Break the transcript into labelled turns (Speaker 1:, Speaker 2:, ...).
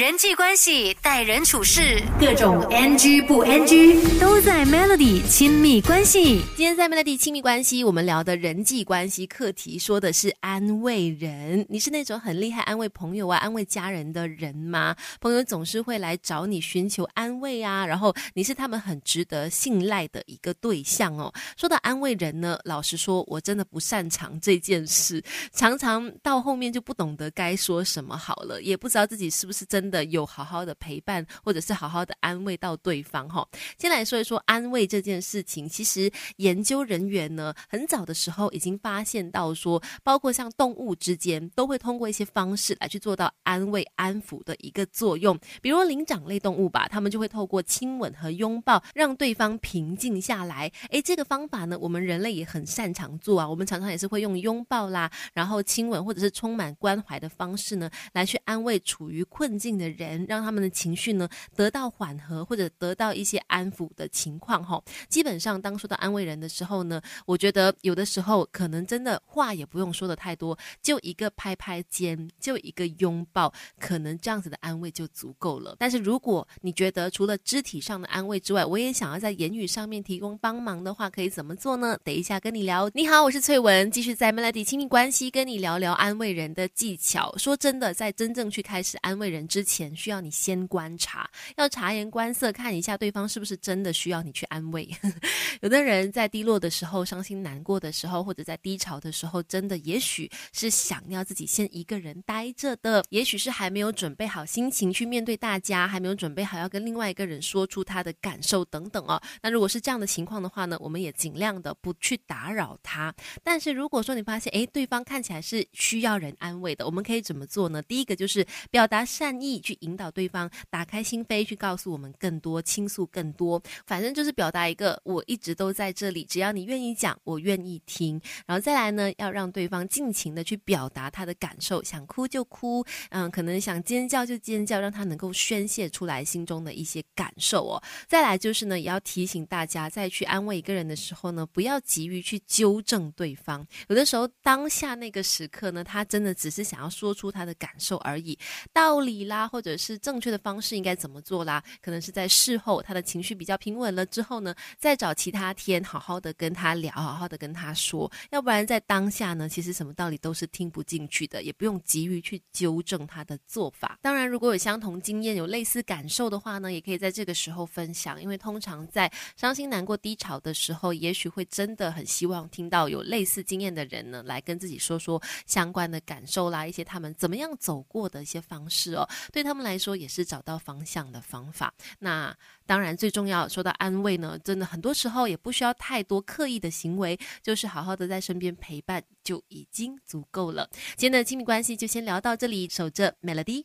Speaker 1: 人际关系、待人处事，各种 NG 不 NG 都在 Melody 亲密关系。
Speaker 2: 今天在 Melody 亲密关系，我们聊的人际关系课题，说的是安慰人。你是那种很厉害安慰朋友啊、安慰家人的人吗？朋友总是会来找你寻求安慰啊，然后你是他们很值得信赖的一个对象哦。说到安慰人呢，老实说，我真的不擅长这件事，常常到后面就不懂得该说什么好了，也不知道自己是不是真。的有好好的陪伴，或者是好好的安慰到对方哈。先来说一说安慰这件事情。其实研究人员呢，很早的时候已经发现到说，包括像动物之间，都会通过一些方式来去做到安慰、安抚的一个作用。比如灵长类动物吧，他们就会透过亲吻和拥抱，让对方平静下来。诶，这个方法呢，我们人类也很擅长做啊。我们常常也是会用拥抱啦，然后亲吻，或者是充满关怀的方式呢，来去安慰处于困境。的人让他们的情绪呢得到缓和或者得到一些安抚的情况哈，基本上当说到安慰人的时候呢，我觉得有的时候可能真的话也不用说的太多，就一个拍拍肩，就一个拥抱，可能这样子的安慰就足够了。但是如果你觉得除了肢体上的安慰之外，我也想要在言语上面提供帮忙的话，可以怎么做呢？等一下跟你聊。你好，我是翠文，继续在 Melody 亲密关系跟你聊聊安慰人的技巧。说真的，在真正去开始安慰人之之。前需要你先观察，要察言观色，看一下对方是不是真的需要你去安慰。有的人在低落的时候、伤心难过的时候，或者在低潮的时候，真的也许是想要自己先一个人待着的，也许是还没有准备好心情去面对大家，还没有准备好要跟另外一个人说出他的感受等等哦。那如果是这样的情况的话呢，我们也尽量的不去打扰他。但是如果说你发现，诶，对方看起来是需要人安慰的，我们可以怎么做呢？第一个就是表达善意。去引导对方打开心扉，去告诉我们更多，倾诉更多，反正就是表达一个我一直都在这里，只要你愿意讲，我愿意听。然后再来呢，要让对方尽情的去表达他的感受，想哭就哭，嗯，可能想尖叫就尖叫，让他能够宣泄出来心中的一些感受哦。再来就是呢，也要提醒大家，在去安慰一个人的时候呢，不要急于去纠正对方。有的时候当下那个时刻呢，他真的只是想要说出他的感受而已，道理啦。或者是正确的方式应该怎么做啦？可能是在事后他的情绪比较平稳了之后呢，再找其他天好好的跟他聊，好好的跟他说。要不然在当下呢，其实什么道理都是听不进去的，也不用急于去纠正他的做法。当然，如果有相同经验、有类似感受的话呢，也可以在这个时候分享。因为通常在伤心难过、低潮的时候，也许会真的很希望听到有类似经验的人呢，来跟自己说说相关的感受啦，一些他们怎么样走过的一些方式哦。对。他们来说，也是找到方向的方法。那当然，最重要说到安慰呢，真的很多时候也不需要太多刻意的行为，就是好好的在身边陪伴就已经足够了。今天的亲密关系就先聊到这里，守着 Melody。